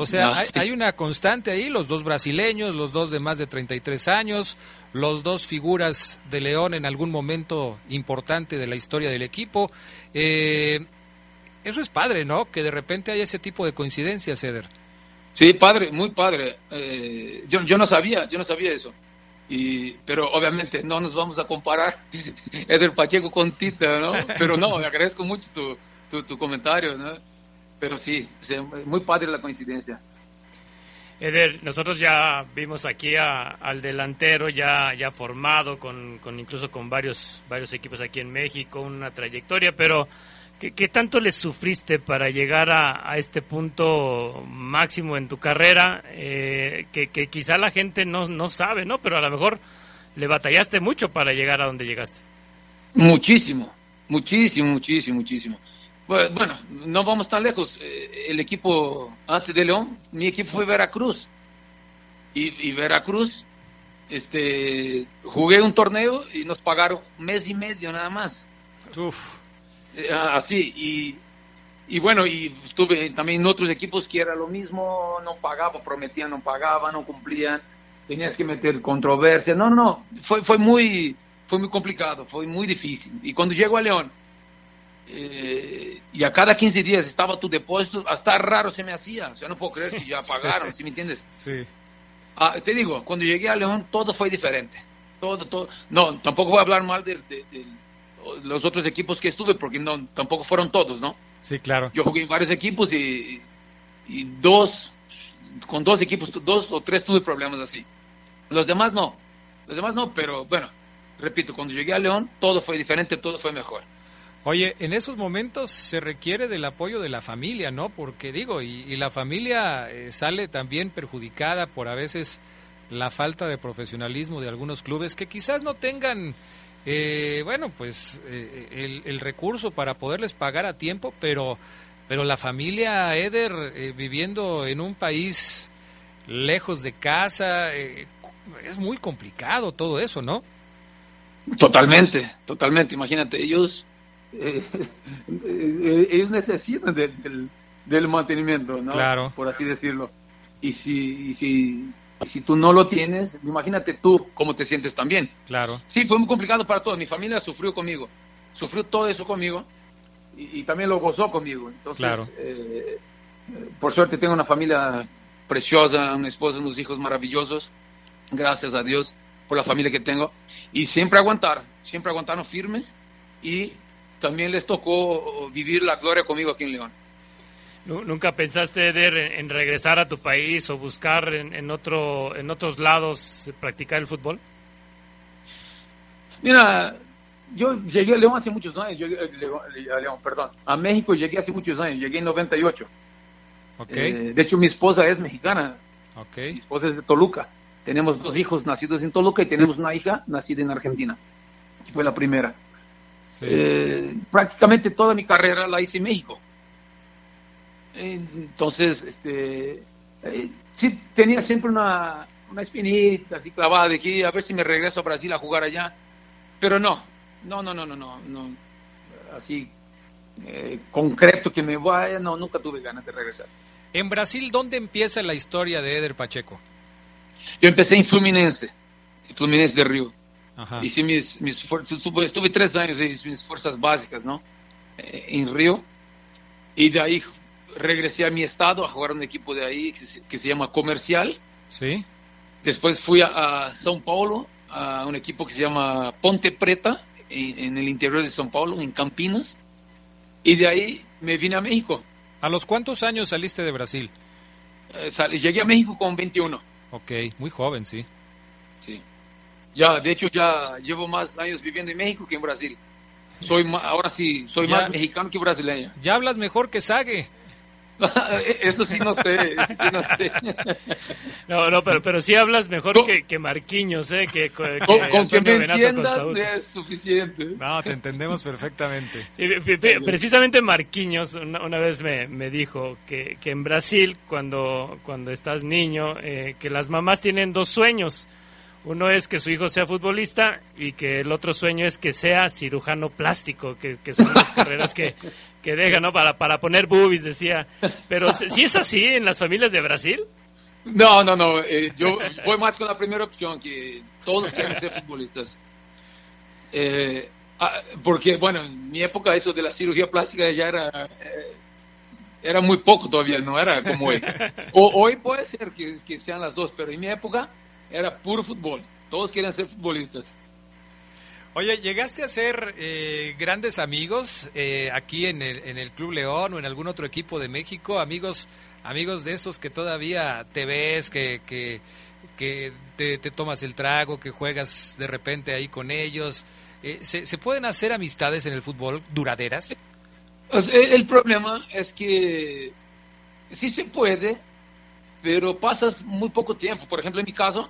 O sea, no, hay, sí. hay, una constante ahí, los dos brasileños, los dos de más de 33 años, los dos figuras de León en algún momento importante de la historia del equipo. Eh, eso es padre, ¿no? Que de repente haya ese tipo de coincidencias, Eder. Sí, padre, muy padre. Eh, yo, yo no sabía, yo no sabía eso. Y, pero obviamente no nos vamos a comparar (laughs) Eder Pacheco con Tita, ¿no? Pero no, me agradezco mucho tu, tu, tu comentario, ¿no? Pero sí, muy padre la coincidencia. Eder, nosotros ya vimos aquí a, al delantero ya, ya formado, con, con, incluso con varios, varios equipos aquí en México, una trayectoria, pero ¿qué, qué tanto le sufriste para llegar a, a, este punto máximo en tu carrera? Eh, que, que, quizá la gente no, no sabe, ¿no? Pero a lo mejor le batallaste mucho para llegar a donde llegaste. Muchísimo, muchísimo, muchísimo, muchísimo. Bueno, no vamos tan lejos. Eh, El equipo antes de León, mi equipo fue Veracruz. Y, y, Veracruz, este, jugué un torneo y nos pagaron un mes y medio nada más. Uf. Eh, así, y, y, bueno, y estuve también en otros equipos que era lo mismo, no pagaban, prometían, no pagaban, no cumplían, tenías que meter controversia. No, no, no, fue, fue, muy, fue muy complicado, fue muy difícil. Y cuando llego a León, eh, y a cada 15 días estaba tu depósito, hasta raro se me hacía, o sea, no puedo creer que ya (laughs) pagaron, ¿sí, me entiendes? Sí. Ah, te digo, cuando llegué a León todo fue diferente, todo, todo, no, tampoco voy a hablar mal de, de, de los otros equipos que estuve, porque no, tampoco fueron todos, ¿no? Sí, claro. Yo jugué en varios equipos y, y dos, con dos equipos, dos o tres tuve problemas así. Los demás no, los demás no, pero bueno, repito, cuando llegué a León todo fue diferente, todo fue mejor. Oye, en esos momentos se requiere del apoyo de la familia, ¿no? Porque digo, y, y la familia eh, sale también perjudicada por a veces la falta de profesionalismo de algunos clubes que quizás no tengan, eh, bueno, pues eh, el, el, recurso para poderles pagar a tiempo, pero, pero la familia Eder eh, viviendo en un país lejos de casa, es muy complicado todo eso, ¿no? Totalmente, totalmente. Imagínate, ellos, eh, (laughs) ellos necesitan del, del, del mantenimiento, ¿no? Claro. Por así decirlo. Y si, y si, y si tú no lo tienes, imagínate tú cómo te sientes también. Claro. Sí, fue muy complicado para todos. Mi familia sufrió conmigo, sufrió todo eso conmigo y, y también lo gozó conmigo. Entonces, Claro. eh, por suerte tengo una familia preciosa, una esposa, unos hijos maravillosos. Gracias a Dios por la familia que tengo. Y siempre aguantar, siempre aguantaron firmes y también les tocó vivir la gloria conmigo aquí en León. Nu- ¿Nunca pensaste, Eder, en, regresar a tu país o buscar en, en otro, en otros lados practicar el fútbol? Mira, yo llegué a León hace muchos años, llegué a León, León, perdón, a México llegué hace muchos años, llegué en 98. Ok. Eh, de hecho, mi esposa es mexicana, ok. mi esposa es de Toluca. Tenemos dos hijos nacidos en Toluca y tenemos una hija nacida en Argentina. que Fue la primera. Sí. Eh, prácticamente toda mi carrera la hice en México. Entonces, este, eh, sí tenía siempre una, una espinita así clavada de que a ver si me regreso a Brasil a jugar allá. Pero no, no, no, no, no, no, no. así eh, concreto que me vaya, no, nunca tuve ganas de regresar. En Brasil, ¿dónde empieza la historia de Eder Pacheco? Yo empecé en Fluminense, en Fluminense de Río. Ajá. Hice mis, mis estuve, tres años ahí, mis fuerzas básicas, ¿no? Eh, en Río. Y de ahí regresé a mi estado a jugar un equipo de ahí que se, que se llama Comercial. Sí. Después fui a, a São Paulo, a un equipo que se llama Ponte Preta, en, en el interior de São Paulo, en Campinas. Y de ahí me vine a México. ¿A los cuántos años saliste de Brasil? Eh, sal- llegué a México con 21. Ok, muy joven. Sí. Ya, de hecho, ya llevo más años viviendo en México que en Brasil. Soy ma- ahora sí, soy Ya. más mexicano que brasileño. Ya hablas mejor que Sague. (laughs) eso sí no sé, eso sí no sé. (laughs) No, no, pero, pero sí hablas mejor Con- que, que Marquiños, ¿eh? Que, que- Con, con que me Costaúl. es suficiente. No, te entendemos perfectamente. Sí, precisamente Marquinhos una, una vez me, me dijo que, que en Brasil, cuando, cuando estás niño, eh, que las mamás tienen dos sueños. Uno es que su hijo sea futbolista y que el otro sueño es que sea cirujano plástico, que, son las carreras que, que dejan, ¿no? Para, para poner boobies, decía. Pero si es así en las familias de Brasil. No, no, no. eh, yo voy más con la primera opción, que todos quieren ser futbolistas. Eh, ah, porque, bueno, en mi época eso de la cirugía plástica ya era, eh, era muy poco todavía, no era como hoy. Hoy puede ser que, que sean las dos, pero en mi época era puro fútbol. Todos quieren ser futbolistas. Oye, ¿llegaste a ser eh, grandes amigos eh, aquí en el, en el Club León o en algún otro equipo de México? Amigos amigos de esos que todavía te ves, que, que, que te, te tomas el trago, que juegas de repente ahí con ellos. Eh, ¿se, ¿Se pueden hacer amistades en el fútbol duraderas? Pues, el, el problema es que sí se puede, pero pasas muy poco tiempo. Por ejemplo, en mi caso,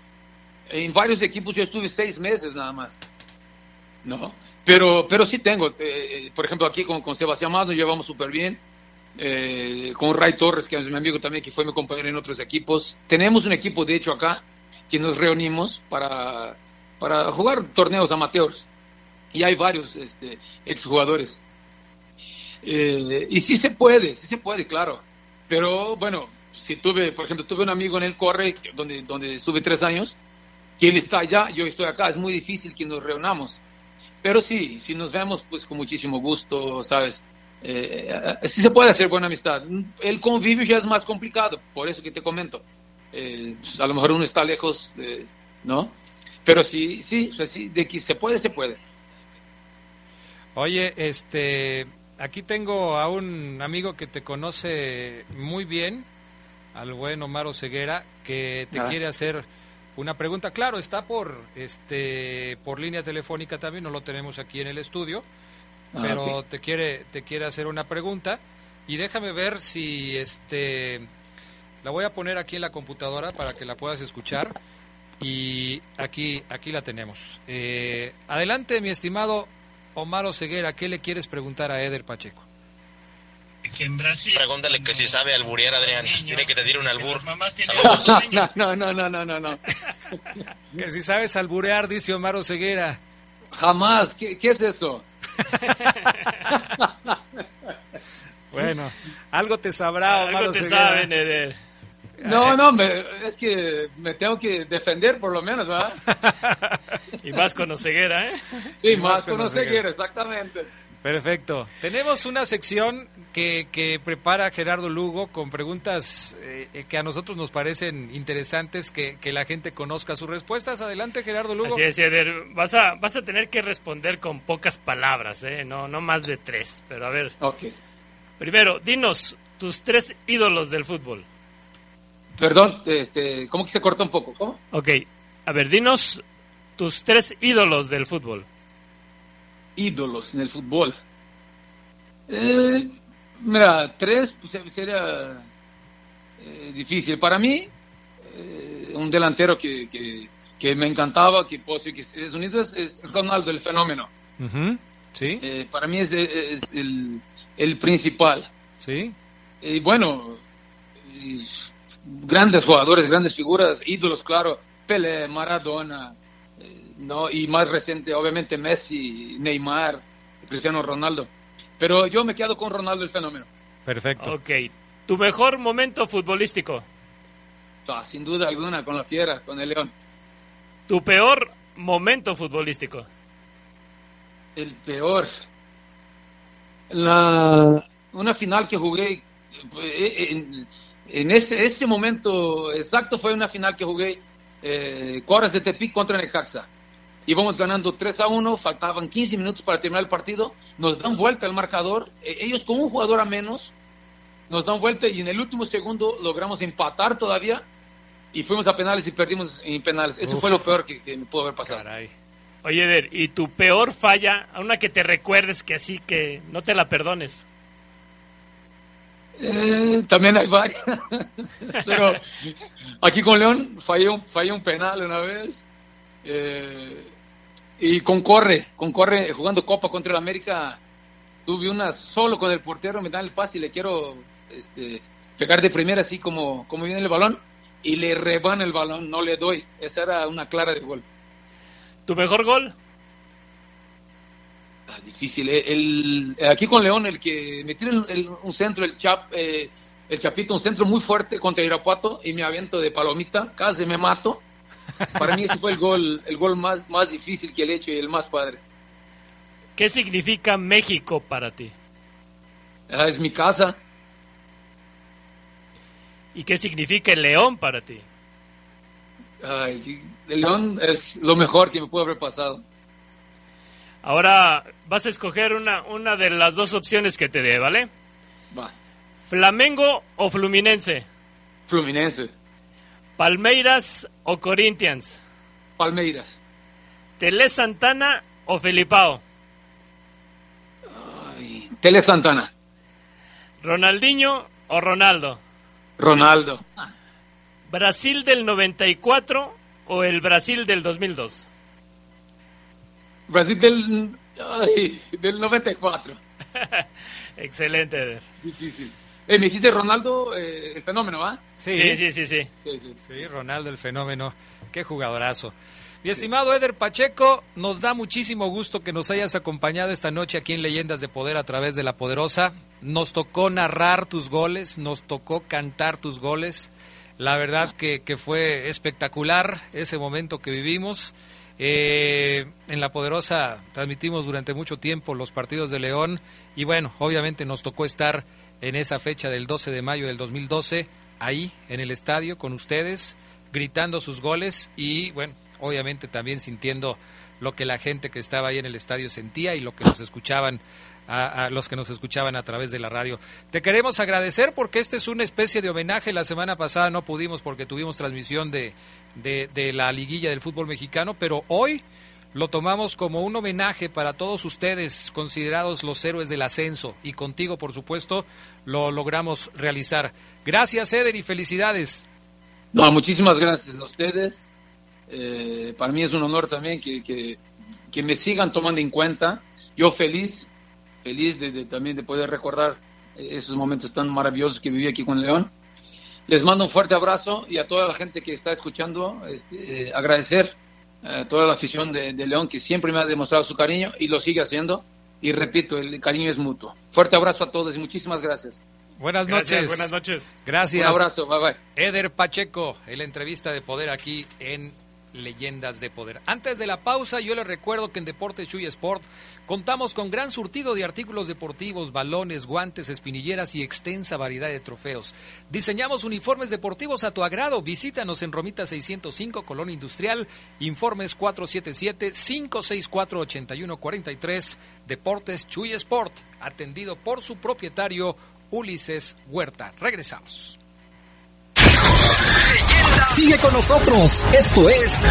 en varios equipos yo estuve seis meses nada más. ¿No? Pero, pero sí tengo. eh, por ejemplo, aquí con, con Sebastián Más nos llevamos súper bien. eh, con Ray Torres, que es mi amigo también, que fue mi compañero en otros equipos. Tenemos un equipo, de hecho, acá, que nos reunimos para, para jugar torneos amateurs. Y hay varios este, exjugadores. Eh, y sí se puede, sí se puede, claro. Pero bueno, si tuve, por ejemplo, tuve un amigo en el Corre, donde, donde estuve tres años, que él está allá, yo estoy acá, es muy difícil que nos reunamos. Pero sí, si nos vemos, pues con muchísimo gusto, ¿sabes? Eh, sí se puede hacer buena amistad. El convivio ya es más complicado, por eso que te comento. Eh, pues, a lo mejor uno está lejos, ¿no? Pero sí, sí, o sea, sí, de que se puede, se puede. Oye, este, aquí tengo a un amigo que te conoce muy bien, al buen Omar Ceguera, que te Ah. quiere hacer una pregunta. Claro, está por, este, por línea telefónica también, no lo tenemos aquí en el estudio, Ah, pero te quiere, te quiere hacer una pregunta y déjame ver si, este, la voy a poner aquí en la computadora para que la puedas escuchar y aquí, aquí la tenemos. Eh, adelante, mi estimado Omar Ceguera, ¿qué le quieres preguntar a Eder Pacheco? Pregúntale que si sabe alburear, Adrián. Dile que te tire un albur. (laughs) No, no, no, no, no, no, no. (laughs) Que si sabes alburear, dice Omar Ceguera. Jamás. ¿Qué, qué es eso? (laughs) bueno, algo te sabrá, Algo te saben, Eder. No, no, me, es que me tengo que defender por lo menos, ¿verdad? y más con ceguera, ¿eh? Y, más, con ceguera, exactamente. Perfecto. Tenemos una sección que, que prepara Gerardo Lugo con preguntas eh, que a nosotros nos parecen interesantes que, que, la gente conozca sus respuestas. Adelante, Gerardo Lugo. Así es, Eder. Vas a, vas a tener que responder con pocas palabras, ¿eh? no, no más de tres. Pero a ver. Ok. Primero, dinos tus tres ídolos del fútbol. Perdón, este, ¿cómo que se corta un poco? ¿Cómo? Ok. A ver, dinos tus tres ídolos del fútbol ídolos en el fútbol. Eh, mira, tres pues, sería eh, difícil. Para mí, eh, un delantero que, que, me encantaba, que puedo decir que es unido, es, Ronaldo, el fenómeno. Sí. para mí es, el, el, principal. Sí. Y bueno, grandes jugadores, grandes figuras, ídolos, claro. Pele, Maradona, ¿no? Y más reciente, obviamente, Messi, Neymar, Cristiano Ronaldo. Pero yo me quedo con Ronaldo el fenómeno. Perfecto. Ok. ¿Tu mejor momento futbolístico? Ah, sin duda alguna, con la Fiera, con el León. ¿Tu peor momento futbolístico? El peor. La, una final que jugué, eh, en, en ese, ese momento exacto fue una final que jugué eh, Coras de Tepic contra Necaxa íbamos ganando 3 a 1, faltaban 15 minutos para terminar el partido, nos dan vuelta el marcador, e, ellos con un jugador a menos, nos dan vuelta y en el último segundo logramos empatar todavía y fuimos a penales y perdimos en penales. Eso fue lo peor que, me pudo haber pasado. Oye, Eder, ¿y tu peor falla, a una que te recuerdes que así que no te la perdones? Eh, también hay varias, (laughs) pero aquí con León fallé un, fallé un penal una vez. Eh, y concorre, concorre jugando Copa contra el América. Tuve una solo con el portero, me dan el pase y le quiero este, pegar de primera así como, como viene el balón y le reban el balón, no le doy. Esa era una clara de gol. ¿Tu mejor gol? Ah, difícil. Eh, el, aquí con León, el que me tira un centro, el Chap, eh, el Chapito, un centro muy fuerte contra Irapuato y me aviento de palomita, casi me mato para mí ese fue el gol, el gol más, más difícil que he hecho y el más padre. ¿Qué significa México para ti? Ah, es mi casa. ¿Y qué significa el León para ti? el León es lo mejor que me pudo haber pasado. Ahora vas a escoger una, una de las dos opciones que te dé, ¿vale? Va. ¿Flamengo o Fluminense? Fluminense. ¿Palmeiras o Corinthians? Palmeiras. ¿Tele Santana o Felipao? Tele Santana. ¿Ronaldinho o Ronaldo? Ronaldo. ¿Brasil del 94 o el Brasil del 2002? Brasil del, del 94. (laughs) Excelente, Difícil. Eh, me hiciste Ronaldo, eh, el fenómeno, ¿va? Sí. Sí, sí, sí, sí, Ronaldo, el fenómeno. Qué jugadorazo. Mi estimado Eder Pacheco, nos da muchísimo gusto que nos hayas acompañado esta noche aquí en Leyendas de Poder a través de La Poderosa. Nos tocó narrar tus goles, nos tocó cantar tus goles. La verdad que, que fue espectacular ese momento que vivimos. Eh, en La Poderosa transmitimos durante mucho tiempo los partidos de León y bueno, obviamente nos tocó estar en esa fecha del 12 de mayo del 2012, ahí en el estadio con ustedes, gritando sus goles y bueno, obviamente también sintiendo lo que la gente que estaba ahí en el estadio sentía y lo que nos escuchaban a, los que nos escuchaban a través de la radio. Te queremos agradecer porque este es una especie de homenaje. La semana pasada no pudimos porque tuvimos transmisión de, de, de la liguilla del fútbol mexicano, pero hoy lo tomamos como un homenaje para todos ustedes, considerados los héroes del ascenso, y contigo, por supuesto, lo logramos realizar. Gracias, Eder, y felicidades. No, muchísimas gracias a ustedes. Eh, para mí es un honor también que, que, me sigan tomando en cuenta. Yo feliz, feliz de, también de poder recordar esos momentos tan maravillosos que viví aquí con León. Les mando un fuerte abrazo y a toda la gente que está escuchando, este, agradecer eh, toda la afición de, de León que siempre me ha demostrado su cariño y lo sigue haciendo. Y repito, el cariño es mutuo. Fuerte abrazo a todos y muchísimas gracias. Buenas Gracias, noches. buenas noches. Gracias. Un abrazo, bye bye. Eder Pacheco, en la entrevista de poder aquí en Leyendas de Poder. Antes de la pausa, yo les recuerdo que en Deportes Chuy Sport contamos con gran surtido de artículos deportivos, balones, guantes, espinilleras y extensa variedad de trofeos. Diseñamos uniformes deportivos a tu agrado. Visítanos en Romita 605, Colón Industrial. Informes 477-564-8143. Deportes Chuy Sport, atendido por su propietario Ulises Huerta. Regresamos. Sigue con nosotros. Esto es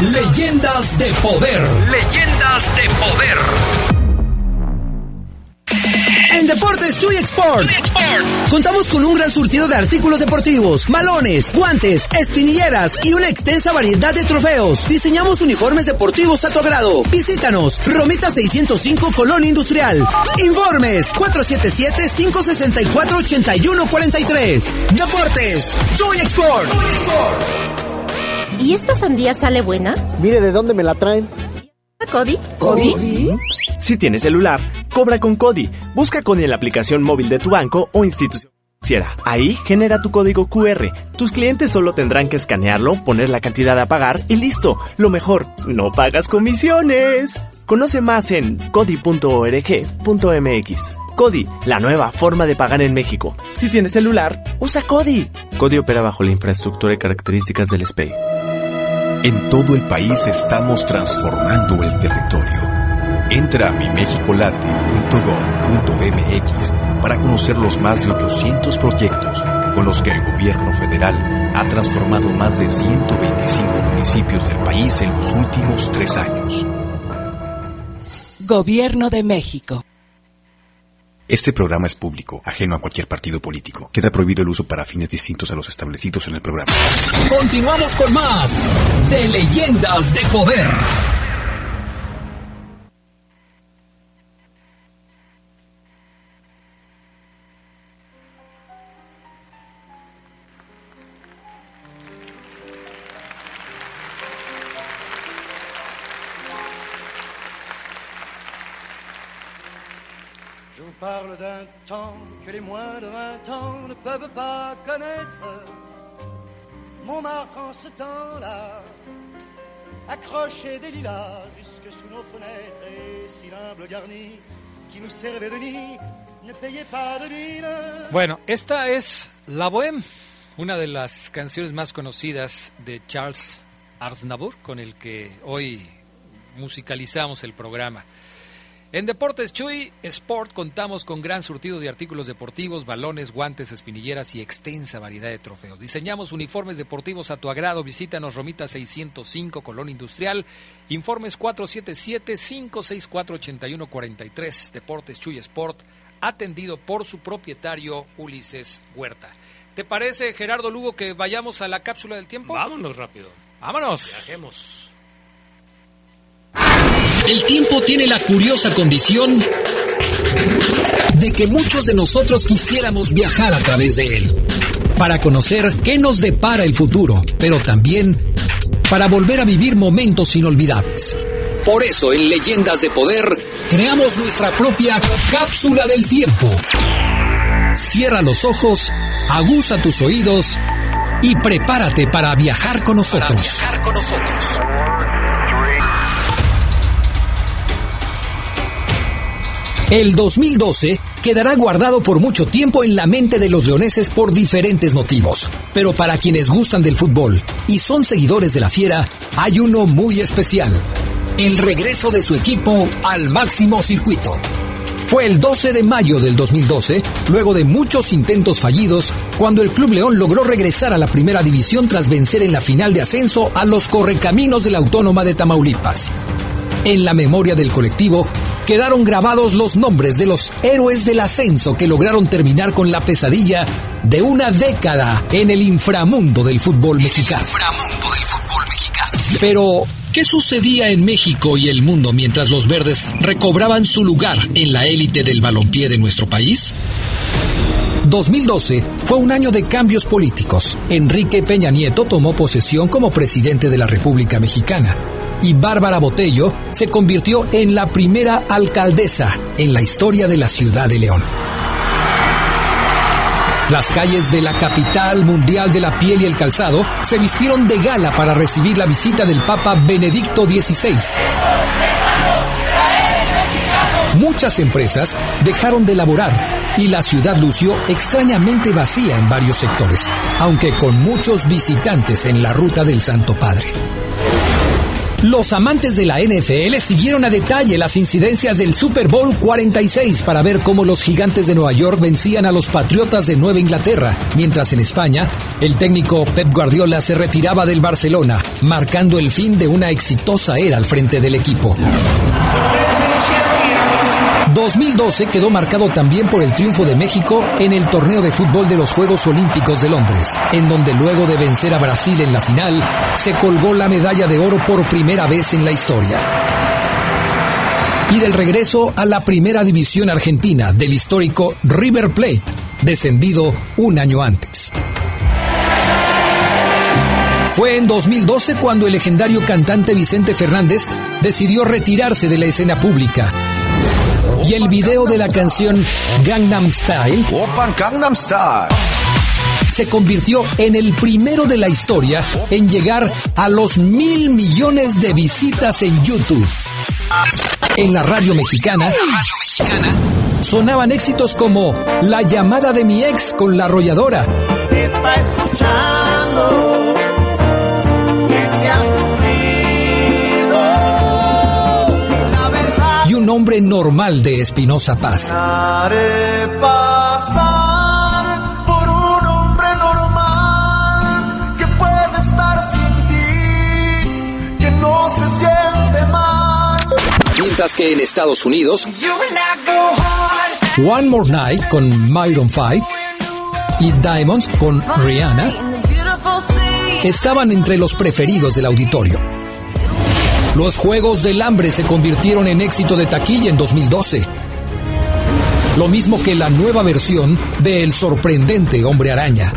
Leyendas de Poder. Leyendas de Poder. En Deportes Chuy Export. Contamos con un gran surtido de artículos deportivos, malones, guantes, espinilleras y una extensa variedad de trofeos. Diseñamos uniformes deportivos a tu agrado. Visítanos, Romita 605 Colón Industrial. Informes 477-564-8143. Deportes Chuy Export. ¿Y esta sandía sale buena? Mire de dónde me la traen. ¿Cody? ¿Cody? Si tienes celular, cobra con Cody. Busca Cody en la aplicación móvil de tu banco o institución. Ahí genera tu código QR. Tus clientes solo tendrán que escanearlo, poner la cantidad a pagar y listo. Lo mejor, no pagas comisiones. Conoce más en cody.org.mx. Cody, la nueva forma de pagar en México. Si tienes celular, usa Cody. Cody opera bajo la infraestructura y características del SPEI. En todo el país estamos transformando el territorio. Entra a mimexicolate.gov.mx para conocer los más de 800 proyectos con los que el gobierno federal ha transformado más de 125 municipios del país en los últimos tres años. Gobierno de México. Este programa es público, ajeno a cualquier partido político. Queda prohibido el uso para fines distintos a los establecidos en el programa. Continuamos con más de Leyendas de Poder. Parle d'un temps que les moins de 20 ans ne peuvent pas connaître. Montmartre en ce temps-là accrochait des lilas jusque sous nos fenêtres et si l'humble garni qui nous servait de nid ne payait pas de mine. Bueno, esta es La Bohème, una de las canciones más conocidas de Charles Aznavour, con el que hoy musicalizamos el programa. En Deportes Chuy Sport contamos con gran surtido de artículos deportivos, balones, guantes, espinilleras y extensa variedad de trofeos. Diseñamos uniformes deportivos a tu agrado. Visítanos Romita 605, Colón Industrial. Informes 477-564-8143. Deportes Chuy Sport, atendido por su propietario Ulises Huerta. ¿Te parece, Gerardo Lugo, que vayamos a la cápsula del tiempo? Vámonos rápido. Vámonos. Viajemos. El tiempo tiene la curiosa condición de que muchos de nosotros quisiéramos viajar a través de él, para conocer qué nos depara el futuro, pero también para volver a vivir momentos inolvidables. Por eso en Leyendas de Poder creamos nuestra propia cápsula del tiempo. Cierra los ojos, aguza tus oídos y prepárate para viajar con nosotros. Para viajar con nosotros. El 2012 quedará guardado por mucho tiempo en la mente de los leoneses por diferentes motivos. Pero para quienes gustan del fútbol y son seguidores de la fiera, hay uno muy especial. El regreso de su equipo al máximo circuito. Fue el 12 de mayo del 2012, luego de muchos intentos fallidos, cuando el Club León logró regresar a la primera división tras vencer en la final de ascenso a los correcaminos de la Autónoma de Tamaulipas. En la memoria del colectivo quedaron grabados los nombres de los héroes del ascenso que lograron terminar con la pesadilla de una década en el inframundo del fútbol mexicano. Inframundo del fútbol mexicano. Pero, ¿qué sucedía en México y el mundo mientras los verdes recobraban su lugar en la élite del balompié de nuestro país? 2012 fue un año de cambios políticos. Enrique Peña Nieto tomó posesión como presidente de la República Mexicana y Bárbara Botello se convirtió en la primera alcaldesa en la historia de la ciudad de León. Las calles de la capital mundial de la piel y el calzado se vistieron de gala para recibir la visita del Papa Benedicto XVI. Muchas empresas dejaron de laborar y la ciudad lució extrañamente vacía en varios sectores, aunque con muchos visitantes en la ruta del Santo Padre. Los amantes de la NFL siguieron a detalle las incidencias del Super Bowl 46 para ver cómo los gigantes de Nueva York vencían a los Patriotas de Nueva Inglaterra, mientras en España el técnico Pep Guardiola se retiraba del Barcelona, marcando el fin de una exitosa era al frente del equipo. 2012 quedó marcado también por el triunfo de México en el torneo de fútbol de los Juegos Olímpicos de Londres, en donde luego de vencer a Brasil en la final, se colgó la medalla de oro por primera vez en la historia. Y del regreso a la primera división argentina del histórico River Plate, descendido un año antes. Fue en 2012 cuando el legendario cantante Vicente Fernández decidió retirarse de la escena pública y el video de la canción Gangnam Style Gangnam Style se convirtió en el primero de la historia en llegar a los mil millones de visitas en YouTube. En la radio mexicana, sonaban éxitos como La llamada de mi ex con la arrolladora. Está escuchando. Un hombre normal de Espinosa Paz. Haré pasar por un hombre normal que puede estar sin ti, que no se siente mal. Mientras que en Estados Unidos, One More Night con Myron Five y Diamonds con Rihanna estaban entre los preferidos del auditorio. Los Juegos del Hambre se convirtieron en éxito de taquilla en 2012. Lo mismo que la nueva versión de El sorprendente Hombre Araña.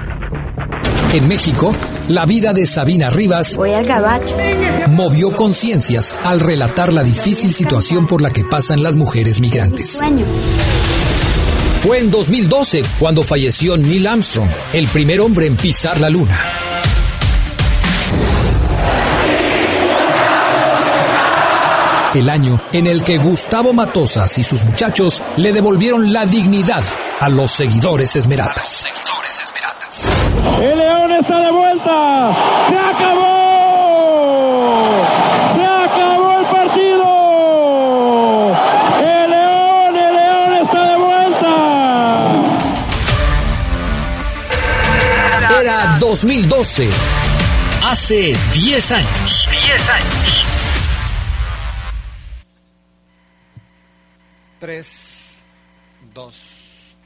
En México, la vida de Sabina Rivas movió conciencias al relatar la difícil situación por la que pasan las mujeres migrantes. Fue en 2012 cuando falleció Neil Armstrong, el primer hombre en pisar la luna. El año en el que Gustavo Matosas y sus muchachos le devolvieron la dignidad a los seguidores esmeraldas. Seguidores esmeraldas. El León está de vuelta. Se acabó. Se acabó el partido. El León, el León está de vuelta. Era 2012. Hace 10 años. 10 años. 3, 2.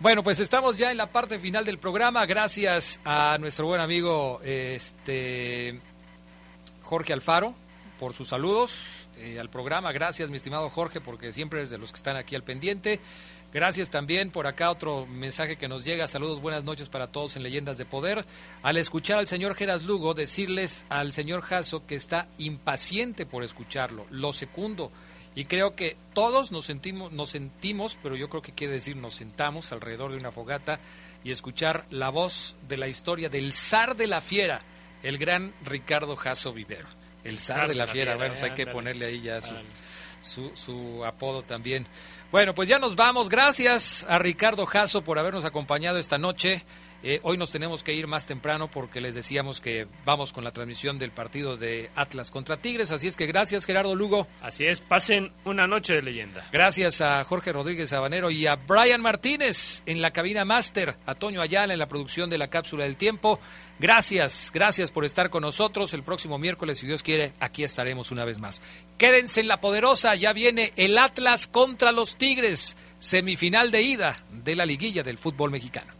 Bueno, pues estamos ya en la parte final del programa. Gracias a nuestro buen amigo este, Jorge Alfaro por sus saludos eh, al programa. Gracias, mi estimado Jorge, porque siempre es de los que están aquí al pendiente. Gracias también por acá otro mensaje que nos llega. Saludos, buenas noches para todos en Leyendas de Poder. Al escuchar al señor Geras Lugo, decirles al señor Jasso que está impaciente por escucharlo. Lo segundo. Y creo que todos nos sentimos, nos sentimos, pero yo creo que quiere decir nos sentamos alrededor de una fogata y escuchar la voz de la historia del zar de la fiera, el gran Ricardo Jasso Vivero. El zar, de la, fiera, bueno, pues hay que ponerle ahí ya su, su, su apodo también. Bueno, pues ya nos vamos. Gracias a Ricardo Jasso por habernos acompañado esta noche. Eh, hoy nos tenemos que ir más temprano porque les decíamos que vamos con la transmisión del partido de Atlas contra Tigres. Así es que gracias Gerardo Lugo. Así es, pasen una noche de leyenda. Gracias a Jorge Rodríguez Sabanero y a Brian Martínez en la cabina máster, a Toño Ayala en la producción de la cápsula del tiempo. Gracias, gracias por estar con nosotros. El próximo miércoles, si Dios quiere, aquí estaremos una vez más. Quédense en la poderosa, ya viene el Atlas contra los Tigres, semifinal de ida de la liguilla del fútbol mexicano.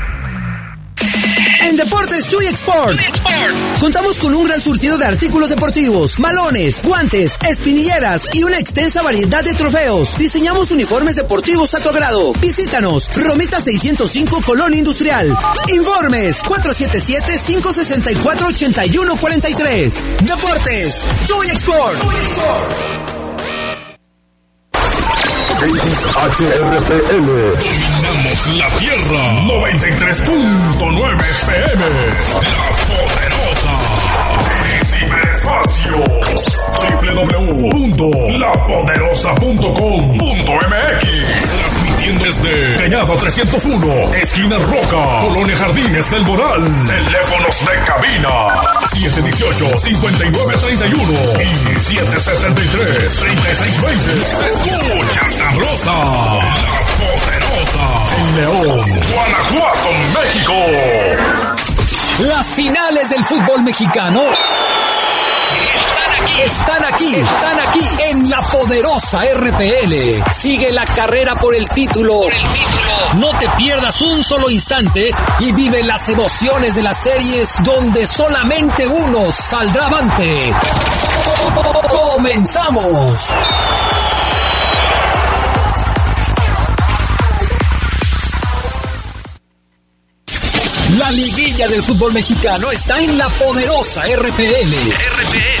En Deportes Chuy Export. Contamos con un gran surtido de artículos deportivos, malones, guantes, espinilleras y una extensa variedad de trofeos. Diseñamos uniformes deportivos a tu agrado. Visítanos, Romita 605 Colón Industrial. Informes 477-564-8143. Deportes Chuy Export. HRPL. Dominamos la Tierra. 93.9 FM. La ciberespacio. www.lapoderosa.com.mx. Transmitiendo desde Cañada 301, esquina Roca, Colonia Jardines del Moral. Teléfonos de cabina. 718-5931 y 773-3620. Se escucha sabrosa. La poderosa. En León, Guanajuato, México. Las finales del fútbol mexicano están aquí. Están aquí. En la poderosa RPL. Sigue la carrera por el título. No te pierdas un solo instante y vive las emociones de las series donde solamente uno saldrá avante. Comenzamos. La liguilla del fútbol mexicano está en la poderosa RPL. RPL.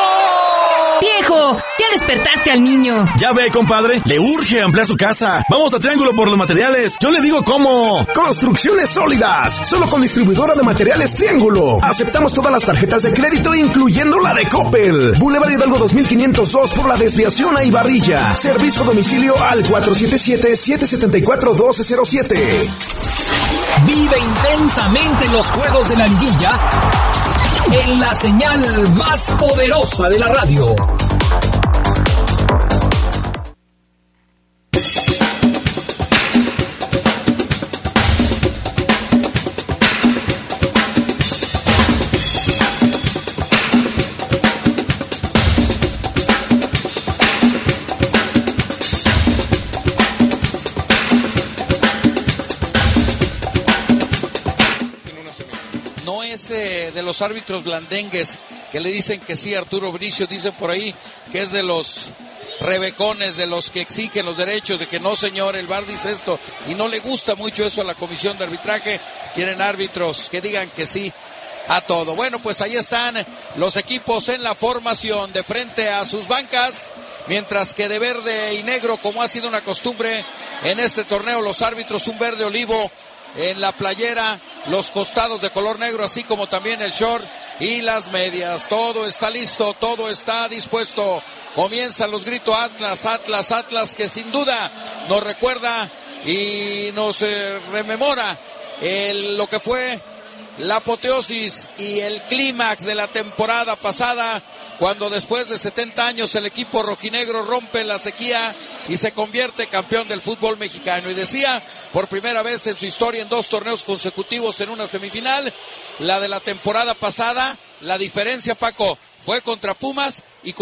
Viejo, ya despertaste al niño. Ya ve, compadre, le urge ampliar su casa. Vamos a Triángulo por los materiales. Yo le digo cómo. Construcciones sólidas. Solo con distribuidora de materiales Triángulo. Aceptamos todas las tarjetas de crédito, incluyendo la de Coppel. Boulevard Hidalgo 2502 por la desviación a Ibarrilla. Servicio a domicilio al 477-774-1207. Vive intensamente los juegos de la liguilla en la señal más poderosa de la radio. Árbitros blandengues que le dicen que sí, Arturo Bricio dice por ahí que es de los rebecones, de los que exigen los derechos, de que no señor, el VAR dice esto y no le gusta mucho eso a la comisión de arbitraje, quieren árbitros que digan que sí a todo. Bueno, pues ahí están los equipos en la formación de frente a sus bancas, mientras que de verde y negro, como ha sido una costumbre en este torneo, los árbitros un verde olivo en la playera, los costados de color negro, así como también el short y las medias. Todo está listo, todo está dispuesto. Comienzan los gritos Atlas, Atlas, Atlas, que sin duda nos recuerda y nos eh, rememora el, lo que fue la apoteosis y el clímax de la temporada pasada, cuando después de 70 años el equipo rojinegro rompe la sequía y se convierte campeón del fútbol mexicano. Y decía, por primera vez en su historia en dos torneos consecutivos en una semifinal, la de la temporada pasada, la diferencia, Paco, fue contra Pumas y